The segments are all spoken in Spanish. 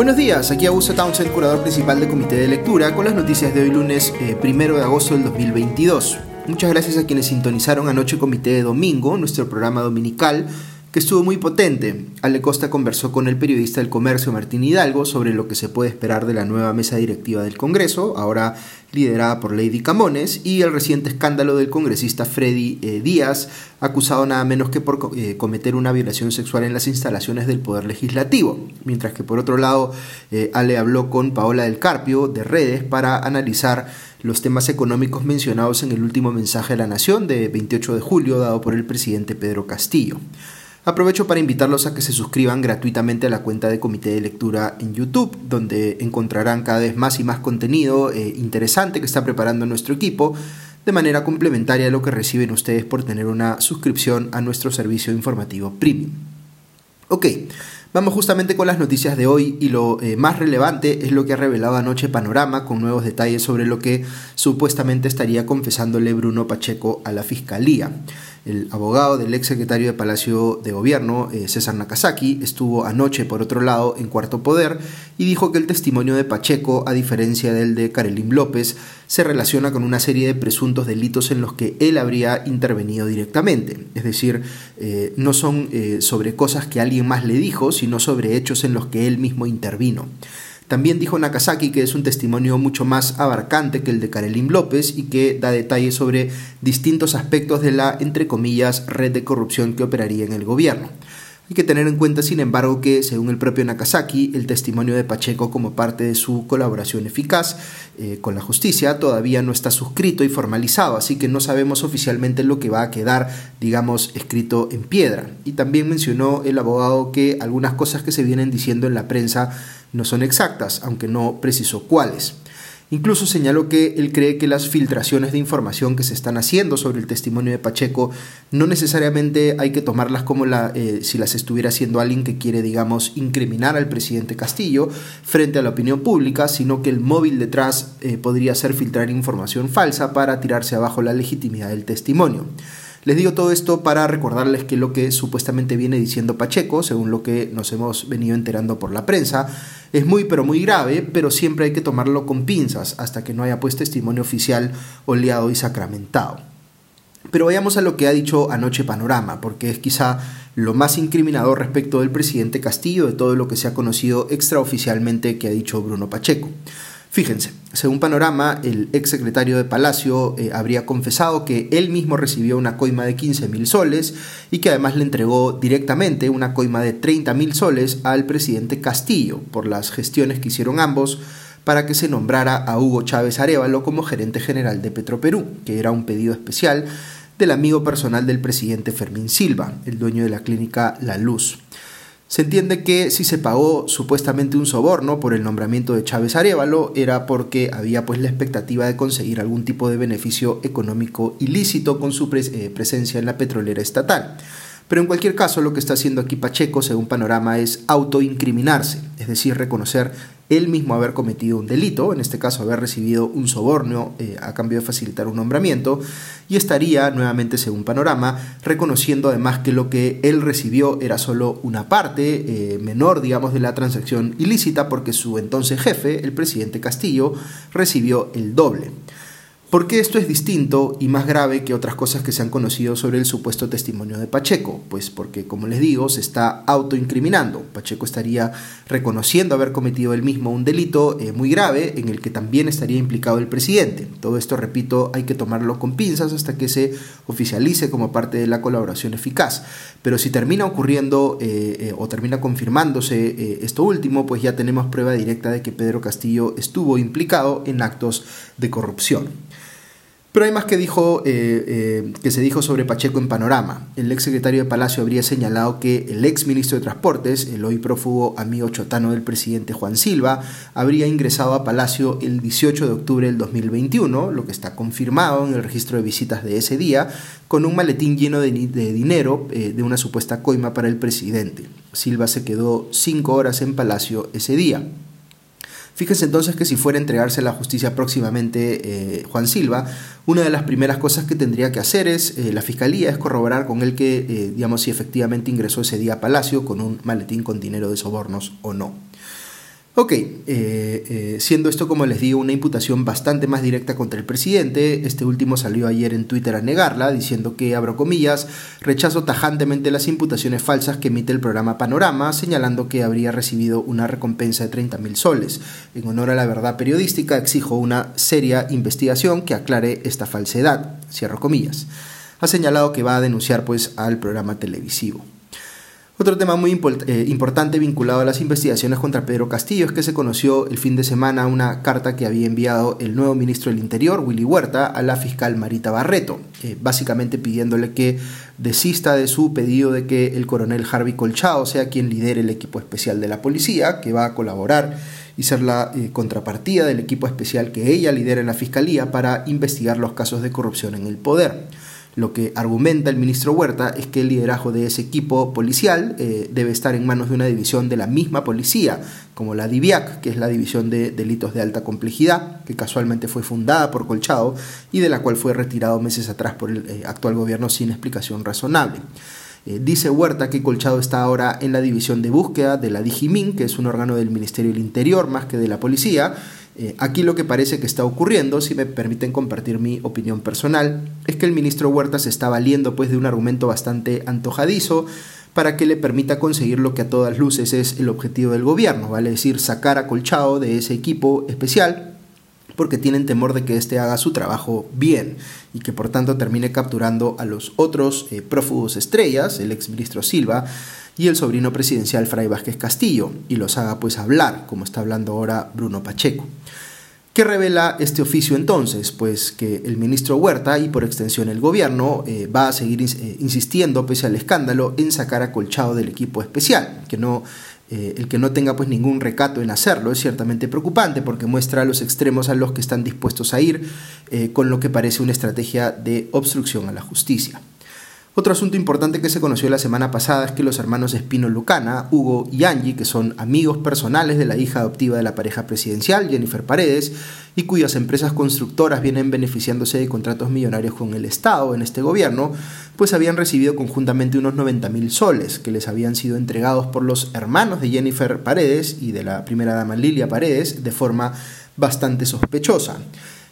Buenos días, aquí Augusto Townsend, curador principal del Comité de Lectura, con las noticias de hoy lunes 1 eh, de agosto del 2022. Muchas gracias a quienes sintonizaron anoche Comité de Domingo, nuestro programa dominical, que estuvo muy potente. Ale Costa conversó con el periodista del comercio Martín Hidalgo sobre lo que se puede esperar de la nueva mesa directiva del Congreso, ahora liderada por Lady Camones, y el reciente escándalo del congresista Freddy eh, Díaz, acusado nada menos que por eh, cometer una violación sexual en las instalaciones del Poder Legislativo. Mientras que por otro lado, eh, Ale habló con Paola del Carpio de Redes para analizar los temas económicos mencionados en el último mensaje a la Nación de 28 de julio dado por el presidente Pedro Castillo. Aprovecho para invitarlos a que se suscriban gratuitamente a la cuenta de Comité de Lectura en YouTube, donde encontrarán cada vez más y más contenido eh, interesante que está preparando nuestro equipo, de manera complementaria a lo que reciben ustedes por tener una suscripción a nuestro servicio informativo premium. Ok, Vamos justamente con las noticias de hoy y lo eh, más relevante es lo que ha revelado anoche Panorama con nuevos detalles sobre lo que supuestamente estaría confesándole Bruno Pacheco a la Fiscalía. El abogado del ex secretario de Palacio de Gobierno, eh, César Nakazaki, estuvo anoche, por otro lado, en Cuarto Poder y dijo que el testimonio de Pacheco, a diferencia del de Karelim López, se relaciona con una serie de presuntos delitos en los que él habría intervenido directamente. Es decir, eh, no son eh, sobre cosas que alguien más le dijo, sino sobre hechos en los que él mismo intervino. También dijo Nakazaki que es un testimonio mucho más abarcante que el de Karelim López y que da detalles sobre distintos aspectos de la, entre comillas, red de corrupción que operaría en el gobierno. Hay que tener en cuenta, sin embargo, que, según el propio Nakazaki, el testimonio de Pacheco como parte de su colaboración eficaz eh, con la justicia todavía no está suscrito y formalizado, así que no sabemos oficialmente lo que va a quedar, digamos, escrito en piedra. Y también mencionó el abogado que algunas cosas que se vienen diciendo en la prensa no son exactas, aunque no precisó cuáles. Incluso señaló que él cree que las filtraciones de información que se están haciendo sobre el testimonio de Pacheco no necesariamente hay que tomarlas como eh, si las estuviera haciendo alguien que quiere, digamos, incriminar al presidente Castillo frente a la opinión pública, sino que el móvil detrás eh, podría ser filtrar información falsa para tirarse abajo la legitimidad del testimonio. Les digo todo esto para recordarles que lo que supuestamente viene diciendo Pacheco, según lo que nos hemos venido enterando por la prensa, es muy pero muy grave, pero siempre hay que tomarlo con pinzas hasta que no haya pues testimonio oficial oleado y sacramentado. Pero vayamos a lo que ha dicho anoche Panorama, porque es quizá lo más incriminador respecto del presidente Castillo de todo lo que se ha conocido extraoficialmente que ha dicho Bruno Pacheco. Fíjense, según Panorama, el ex secretario de Palacio eh, habría confesado que él mismo recibió una coima de 15 mil soles y que además le entregó directamente una coima de 30 mil soles al presidente Castillo por las gestiones que hicieron ambos para que se nombrara a Hugo Chávez Arevalo como gerente general de Petroperú, que era un pedido especial del amigo personal del presidente Fermín Silva, el dueño de la clínica La Luz. Se entiende que si se pagó supuestamente un soborno por el nombramiento de Chávez Arevalo era porque había pues la expectativa de conseguir algún tipo de beneficio económico ilícito con su eh, presencia en la petrolera estatal. Pero en cualquier caso, lo que está haciendo aquí Pacheco, según Panorama, es autoincriminarse, es decir, reconocer él mismo haber cometido un delito, en este caso haber recibido un soborno eh, a cambio de facilitar un nombramiento, y estaría, nuevamente según Panorama, reconociendo además que lo que él recibió era solo una parte eh, menor, digamos, de la transacción ilícita, porque su entonces jefe, el presidente Castillo, recibió el doble. ¿Por qué esto es distinto y más grave que otras cosas que se han conocido sobre el supuesto testimonio de Pacheco? Pues porque, como les digo, se está autoincriminando. Pacheco estaría reconociendo haber cometido él mismo un delito eh, muy grave en el que también estaría implicado el presidente. Todo esto, repito, hay que tomarlo con pinzas hasta que se oficialice como parte de la colaboración eficaz. Pero si termina ocurriendo eh, eh, o termina confirmándose esto último, pues ya tenemos prueba directa de que Pedro Castillo estuvo implicado en actos de corrupción. Pero hay más que, dijo, eh, eh, que se dijo sobre Pacheco en Panorama. El ex secretario de Palacio habría señalado que el ex ministro de Transportes, el hoy prófugo amigo chotano del presidente Juan Silva, habría ingresado a Palacio el 18 de octubre del 2021, lo que está confirmado en el registro de visitas de ese día, con un maletín lleno de, dinero eh, de una supuesta coima para el presidente. Silva se quedó cinco horas en Palacio ese día. Fíjense entonces que si fuera a entregarse a la justicia próximamente eh, Juan Silva, una de las primeras cosas que tendría que hacer es, eh, la fiscalía, es corroborar con él que, eh, digamos, si efectivamente ingresó ese día a Palacio con un maletín con dinero de sobornos o no. Ok, eh, eh, siendo esto como les digo una imputación bastante más directa contra el presidente, este último salió ayer en Twitter a negarla, diciendo que, abro comillas, rechazo tajantemente las imputaciones falsas que emite el programa Panorama, señalando que habría recibido una recompensa de 30 mil soles. En honor a la verdad periodística, exijo una seria investigación que aclare esta falsedad, cierro comillas. Ha señalado que va a denunciar pues al programa televisivo. Otro tema muy eh, importante vinculado a las investigaciones contra Pedro Castillo es que se conoció el fin de semana una carta que había enviado el nuevo ministro del Interior, Willy Huerta, a la fiscal Marita Barreto, eh, básicamente pidiéndole que desista de su pedido de que el coronel Harvey Colchado sea quien lidere el equipo especial de la policía, que va a colaborar y ser la eh, contrapartida del equipo especial que ella lidera en la fiscalía para investigar los casos de corrupción en el poder. Lo que argumenta el ministro Huerta es que el liderazgo de ese equipo policial eh, debe estar en manos de una división de la misma policía, como la DIVIAC, que es la División de Delitos de Alta Complejidad, que casualmente fue fundada por Colchado y de la cual fue retirado meses atrás por el eh, actual gobierno sin explicación razonable. Eh, dice Huerta que Colchado está ahora en la división de búsqueda de la DIGIMIN, que es un órgano del Ministerio del Interior más que de la policía, eh, aquí lo que parece que está ocurriendo, si me permiten compartir mi opinión personal, es que el ministro Huerta se está valiendo pues de un argumento bastante antojadizo para que le permita conseguir lo que a todas luces es el objetivo del gobierno, vale decir, sacar a Colchado de ese equipo especial porque tienen temor de que éste haga su trabajo bien y que por tanto termine capturando a los otros eh, prófugos estrellas, el exministro Silva, y el sobrino presidencial Fray Vázquez Castillo, y los haga pues hablar, como está hablando ahora Bruno Pacheco. ¿Qué revela este oficio entonces? Pues que el ministro Huerta y por extensión el gobierno eh, va a seguir eh, insistiendo, pese al escándalo, en sacar a Colchado del equipo especial, que no, eh, el que no tenga pues ningún recato en hacerlo es ciertamente preocupante porque muestra los extremos a los que están dispuestos a ir con lo que parece una estrategia de obstrucción a la justicia. Otro asunto importante que se conoció la semana pasada es que los hermanos Espino Lucana, Hugo y Angie, que son amigos personales de la hija adoptiva de la pareja presidencial, Jennifer Paredes, y cuyas empresas constructoras vienen beneficiándose de contratos millonarios con el Estado en este gobierno, pues habían recibido conjuntamente unos 90 mil soles que les habían sido entregados por los hermanos de Jennifer Paredes y de la primera dama Lilia Paredes de forma bastante sospechosa.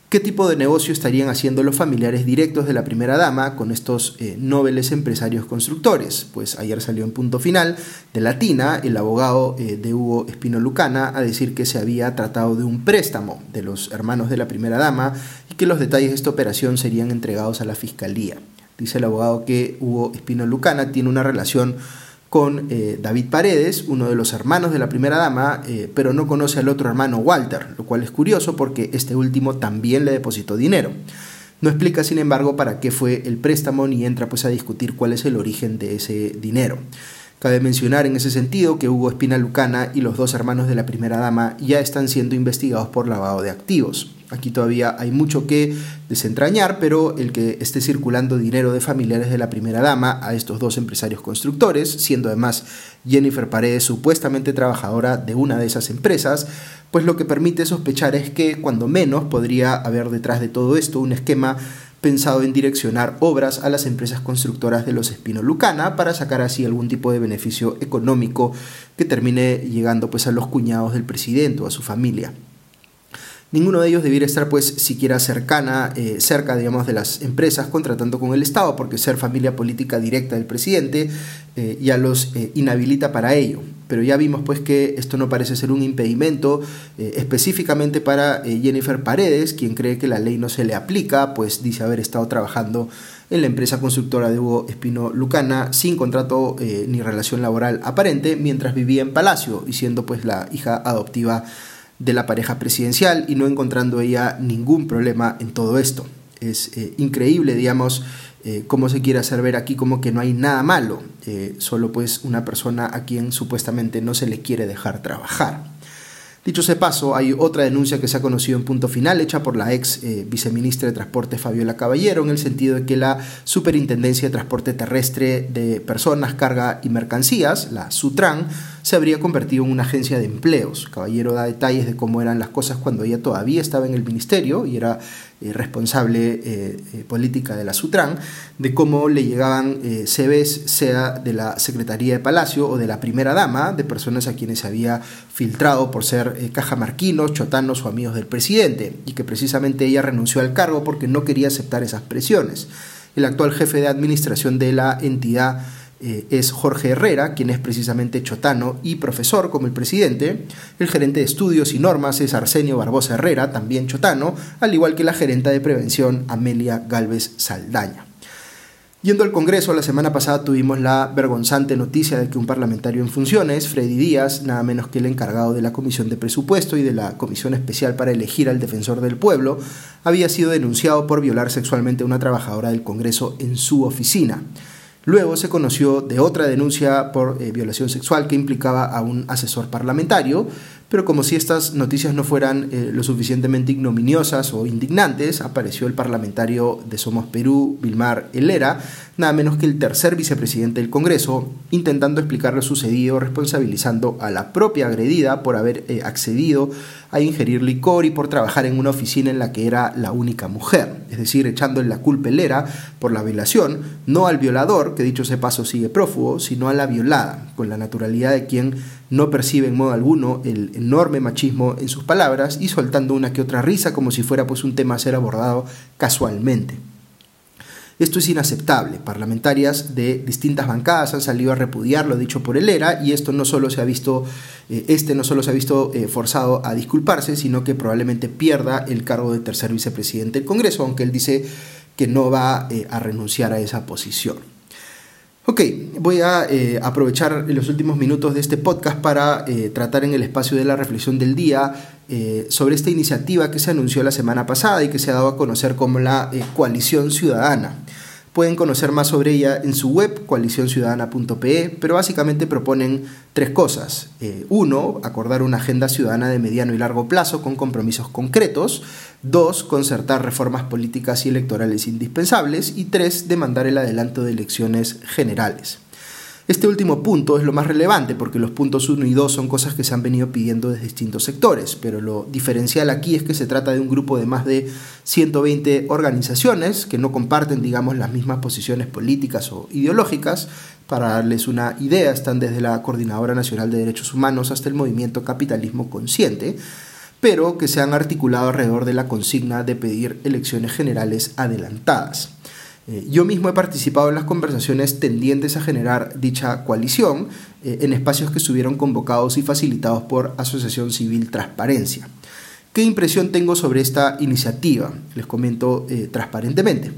¿Qué tipo de negocio estarían haciendo los familiares directos de la primera dama con estos eh, nobles empresarios constructores? Pues ayer salió en punto final de Latina el abogado eh, de Hugo Espino Lucana a decir que se había tratado de un préstamo de los hermanos de la primera dama y que los detalles de esta operación serían entregados a la fiscalía. Dice el abogado que Hugo Espino Lucana tiene una relación con eh, David Paredes, uno de los hermanos de la primera dama, eh, pero no conoce al otro hermano Walter, lo cual es curioso porque este último también le depositó dinero. No explica, sin embargo, para qué fue el préstamo ni entra pues a discutir cuál es el origen de ese dinero. Cabe mencionar en ese sentido que Hugo Espina Lucana y los dos hermanos de la primera dama ya están siendo investigados por lavado de activos. Aquí todavía hay mucho que desentrañar, pero el que esté circulando dinero de familiares de la primera dama a estos dos empresarios constructores, siendo además Jennifer Paredes supuestamente trabajadora de una de esas empresas, pues lo que permite sospechar es que cuando menos podría haber detrás de todo esto un esquema pensado en direccionar obras a las empresas constructoras de los Espino Lucana para sacar así algún tipo de beneficio económico que termine llegando pues a los cuñados del presidente o a su familia. Ninguno de ellos debiera estar pues siquiera cercana, eh, cerca digamos de las empresas contratando con el Estado, porque ser familia política directa del presidente eh, ya los eh, inhabilita para ello. Pero ya vimos pues que esto no parece ser un impedimento específicamente para Jennifer Paredes, quien cree que la ley no se le aplica, pues dice haber estado trabajando en la empresa constructora de Hugo Espino Lucana sin contrato ni relación laboral aparente mientras vivía en Palacio y siendo pues la hija adoptiva de la pareja presidencial y no encontrando ella ningún problema en todo esto. Es eh, increíble, digamos, eh, cómo se quiere hacer ver aquí como que no hay nada malo, eh, solo pues una persona a quien supuestamente no se le quiere dejar trabajar. Dicho ese paso, hay otra denuncia que se ha conocido en punto final, hecha por la ex eh, viceministra de Transporte Fabiola Caballero, en el sentido de que la Superintendencia de Transporte Terrestre de Personas, Carga y Mercancías, la SUTRAN, se habría convertido en una agencia de empleos. Caballero da detalles de cómo eran las cosas cuando ella todavía estaba en el ministerio y era eh, responsable eh, eh, política de la Sutran, de cómo le llegaban CVs, sea de la Secretaría de Palacio o de la Primera Dama, de personas a quienes se había filtrado por ser cajamarquinos, chotanos o amigos del presidente, y que precisamente ella renunció al cargo porque no quería aceptar esas presiones. El actual jefe de administración de la entidad eh, es Jorge Herrera, quien es precisamente chotano y profesor como el presidente. El gerente de estudios y normas es Arsenio Barbosa Herrera, también chotano, al igual que la gerenta de prevención Amelia Galvez Saldaña. Yendo al Congreso, la semana pasada tuvimos la vergonzante noticia de que un parlamentario en funciones, Freddy Díaz, nada menos que el encargado de la Comisión de Presupuesto y de la Comisión Especial para elegir al Defensor del Pueblo, había sido denunciado por violar sexualmente a una trabajadora del Congreso en su oficina. Luego se conoció de otra denuncia por eh, violación sexual que implicaba a un asesor parlamentario, pero como si estas noticias no fueran eh, lo suficientemente ignominiosas o indignantes, apareció el parlamentario de Somos Perú, Vilmar Helera, nada menos que el tercer vicepresidente del Congreso, intentando explicar lo sucedido, responsabilizando a la propia agredida por haber eh, accedido a ingerir licor y por trabajar en una oficina en la que era la única mujer, es decir, echándole la culpa helera por la violación, no al violador, que dicho ese paso sigue prófugo, sino a la violada, con la naturalidad de quien no percibe en modo alguno el enorme machismo en sus palabras y soltando una que otra risa como si fuera pues un tema a ser abordado casualmente. Esto es inaceptable. Parlamentarias de distintas bancadas han salido a repudiar lo dicho por el ERA y esto no solo se ha visto, eh, este no solo se ha visto eh, forzado a disculparse, sino que probablemente pierda el cargo de tercer vicepresidente del Congreso, aunque él dice que no va eh, a renunciar a esa posición. Ok, voy a aprovechar los últimos minutos de este podcast para tratar en el espacio de la reflexión del día sobre esta iniciativa que se anunció la semana pasada y que se ha dado a conocer como la Coalición Ciudadana. Pueden conocer más sobre ella en su web, coaliciónciudadana.pe, pero básicamente proponen tres cosas. Eh, uno, acordar una agenda ciudadana de mediano y largo plazo con compromisos concretos. Dos, concertar reformas políticas y electorales indispensables. Y tres, demandar el adelanto de elecciones generales. Este último punto es lo más relevante porque los puntos 1 y 2 son cosas que se han venido pidiendo desde distintos sectores, pero lo diferencial aquí es que se trata de un grupo de más de 120 organizaciones que no comparten, digamos, las mismas posiciones políticas o ideológicas. Para darles una idea, están desde la Coordinadora Nacional de Derechos Humanos hasta el movimiento Capitalismo Consciente, pero que se han articulado alrededor de la consigna de pedir elecciones generales adelantadas. Eh, yo mismo he participado en las conversaciones tendientes a generar dicha coalición eh, en espacios que estuvieron convocados y facilitados por Asociación Civil Transparencia. ¿Qué impresión tengo sobre esta iniciativa? Les comento eh, transparentemente.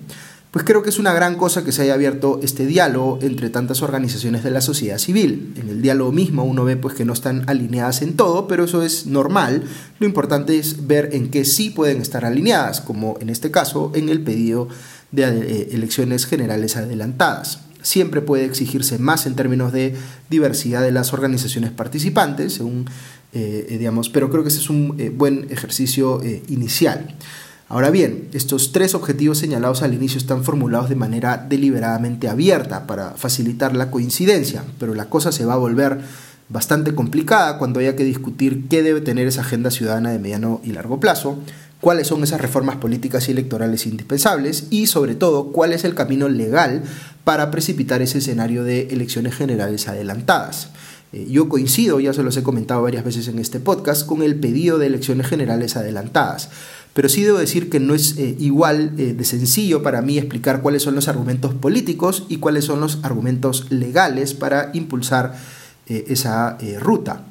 Pues creo que es una gran cosa que se haya abierto este diálogo entre tantas organizaciones de la sociedad civil. En el diálogo mismo uno ve pues que no están alineadas en todo, pero eso es normal. Lo importante es ver en qué sí pueden estar alineadas, como en este caso en el pedido de eh, elecciones generales adelantadas. Siempre puede exigirse más en términos de diversidad de las organizaciones participantes, según, eh, eh, digamos, pero creo que ese es un buen ejercicio inicial. Ahora bien, estos tres objetivos señalados al inicio están formulados de manera deliberadamente abierta para facilitar la coincidencia, pero la cosa se va a volver bastante complicada cuando haya que discutir qué debe tener esa agenda ciudadana de mediano y largo plazo, cuáles son esas reformas políticas y electorales indispensables y sobre todo cuál es el camino legal para precipitar ese escenario de elecciones generales adelantadas. Eh, yo coincido, ya se los he comentado varias veces en este podcast, con el pedido de elecciones generales adelantadas. Pero sí debo decir que no es eh, igual eh, de sencillo para mí explicar cuáles son los argumentos políticos y cuáles son los argumentos legales para impulsar esa ruta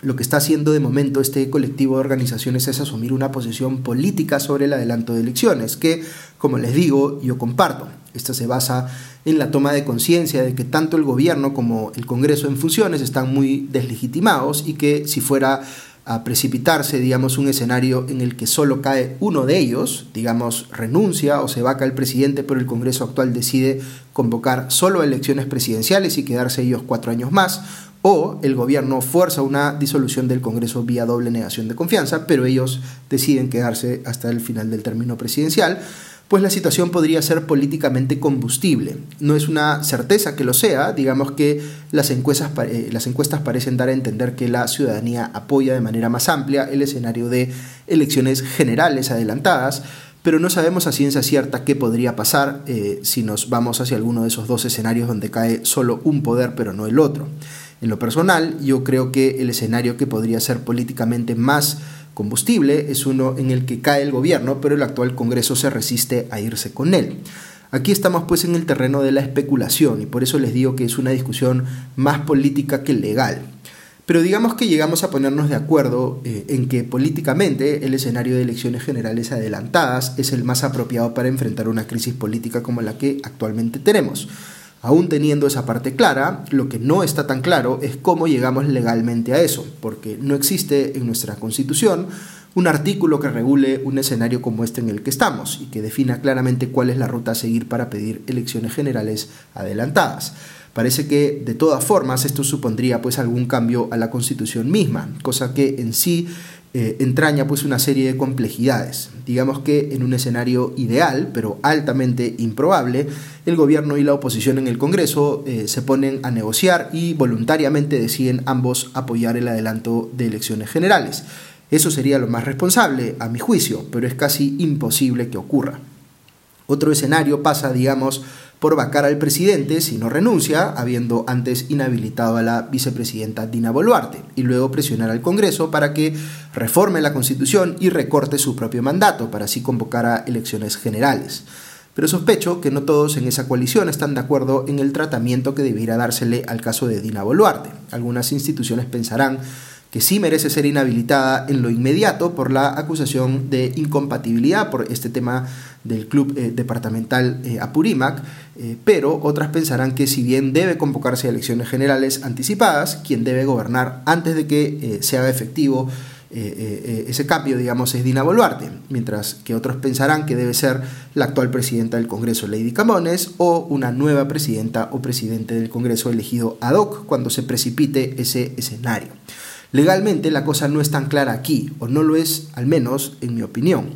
lo que está haciendo de momento este colectivo de organizaciones es asumir una posición política sobre el adelanto de elecciones, que, como les digo, yo comparto. Esta se basa en la toma de conciencia de que tanto el gobierno como el Congreso en funciones están muy deslegitimados y que si fuera a precipitarse, digamos, un escenario en el que solo cae uno de ellos, digamos, renuncia o se vaca el presidente, pero el Congreso actual decide convocar solo elecciones presidenciales y quedarse ellos cuatro años más, o el gobierno fuerza una disolución del Congreso vía doble negación de confianza, pero ellos deciden quedarse hasta el final del término presidencial, pues la situación podría ser políticamente combustible. No es una certeza que lo sea, digamos que las encuestas, eh, las encuestas parecen dar a entender que la ciudadanía apoya de manera más amplia el escenario de elecciones generales adelantadas, pero no sabemos a ciencia cierta qué podría pasar eh, si nos vamos hacia alguno de esos dos escenarios donde cae solo un poder pero no el otro. En lo personal, yo creo que el escenario que podría ser políticamente más combustible es uno en el que cae el gobierno, pero el actual Congreso se resiste a irse con él. Aquí estamos pues en el terreno de la especulación y por eso les digo que es una discusión más política que legal. Pero digamos que llegamos a ponernos de acuerdo eh, en que políticamente el escenario de elecciones generales adelantadas es el más apropiado para enfrentar una crisis política como la que actualmente tenemos. Aún teniendo esa parte clara, lo que no está tan claro es cómo llegamos legalmente a eso, porque no existe en nuestra constitución un artículo que regule un escenario como este en el que estamos y que defina claramente cuál es la ruta a seguir para pedir elecciones generales adelantadas. Parece que de todas formas esto supondría pues algún cambio a la constitución misma, cosa que en sí eh, entraña pues una serie de complejidades. Digamos que en un escenario ideal, pero altamente improbable, el gobierno y la oposición en el Congreso eh, se ponen a negociar y voluntariamente deciden ambos apoyar el adelanto de elecciones generales. Eso sería lo más responsable, a mi juicio, pero es casi imposible que ocurra. Otro escenario pasa, digamos, por vacar al presidente si no renuncia, habiendo antes inhabilitado a la vicepresidenta Dina Boluarte, y luego presionar al Congreso para que reforme la Constitución y recorte su propio mandato, para así convocar a elecciones generales. Pero sospecho que no todos en esa coalición están de acuerdo en el tratamiento que debiera dársele al caso de Dina Boluarte. Algunas instituciones pensarán que sí merece ser inhabilitada en lo inmediato por la acusación de incompatibilidad por este tema del club eh, departamental eh, Apurímac, eh, pero otras pensarán que si bien debe convocarse a elecciones generales anticipadas, quien debe gobernar antes de que se haga efectivo ese cambio, digamos, es Dina Boluarte, mientras que otros pensarán que debe ser la actual presidenta del Congreso, Lady Camones, o una nueva presidenta o presidente del Congreso elegido ad hoc cuando se precipite ese escenario. Legalmente la cosa no es tan clara aquí, o no lo es al menos en mi opinión.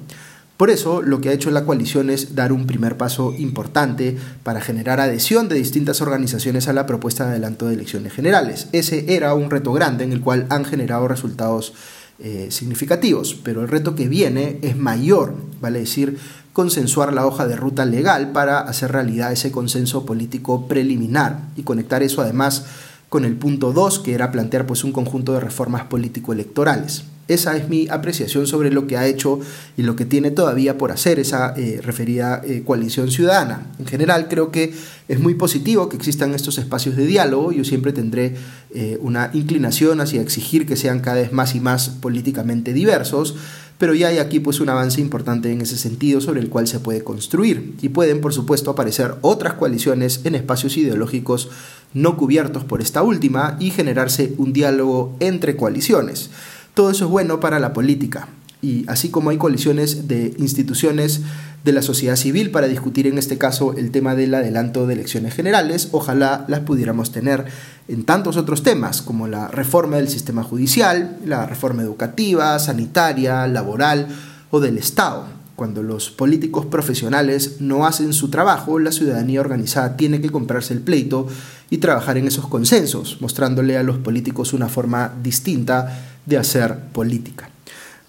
Por eso lo que ha hecho la coalición es dar un primer paso importante para generar adhesión de distintas organizaciones a la propuesta de adelanto de elecciones generales. Ese era un reto grande en el cual han generado resultados eh, significativos, pero el reto que viene es mayor, vale decir, consensuar la hoja de ruta legal para hacer realidad ese consenso político preliminar y conectar eso además con el punto 2, que era plantear pues, un conjunto de reformas político-electorales. Esa es mi apreciación sobre lo que ha hecho y lo que tiene todavía por hacer esa eh, referida eh, coalición ciudadana. En general creo que es muy positivo que existan estos espacios de diálogo. Yo siempre tendré eh, una inclinación hacia exigir que sean cada vez más y más políticamente diversos, pero ya hay aquí pues un avance importante en ese sentido sobre el cual se puede construir y pueden por supuesto aparecer otras coaliciones en espacios ideológicos no cubiertos por esta última y generarse un diálogo entre coaliciones. Todo eso es bueno para la política y así como hay coaliciones de instituciones de la sociedad civil para discutir en este caso el tema del adelanto de elecciones generales, ojalá las pudiéramos tener en tantos otros temas como la reforma del sistema judicial, la reforma educativa, sanitaria, laboral o del Estado. Cuando los políticos profesionales no hacen su trabajo, la ciudadanía organizada tiene que comprarse el pleito y trabajar en esos consensos, mostrándole a los políticos una forma distinta de hacer política.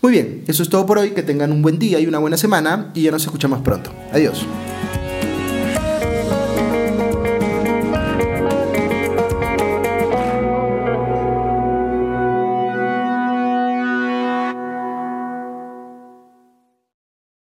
Muy bien, eso es todo por hoy, que tengan un buen día y una buena semana y ya nos escuchamos pronto. Adiós.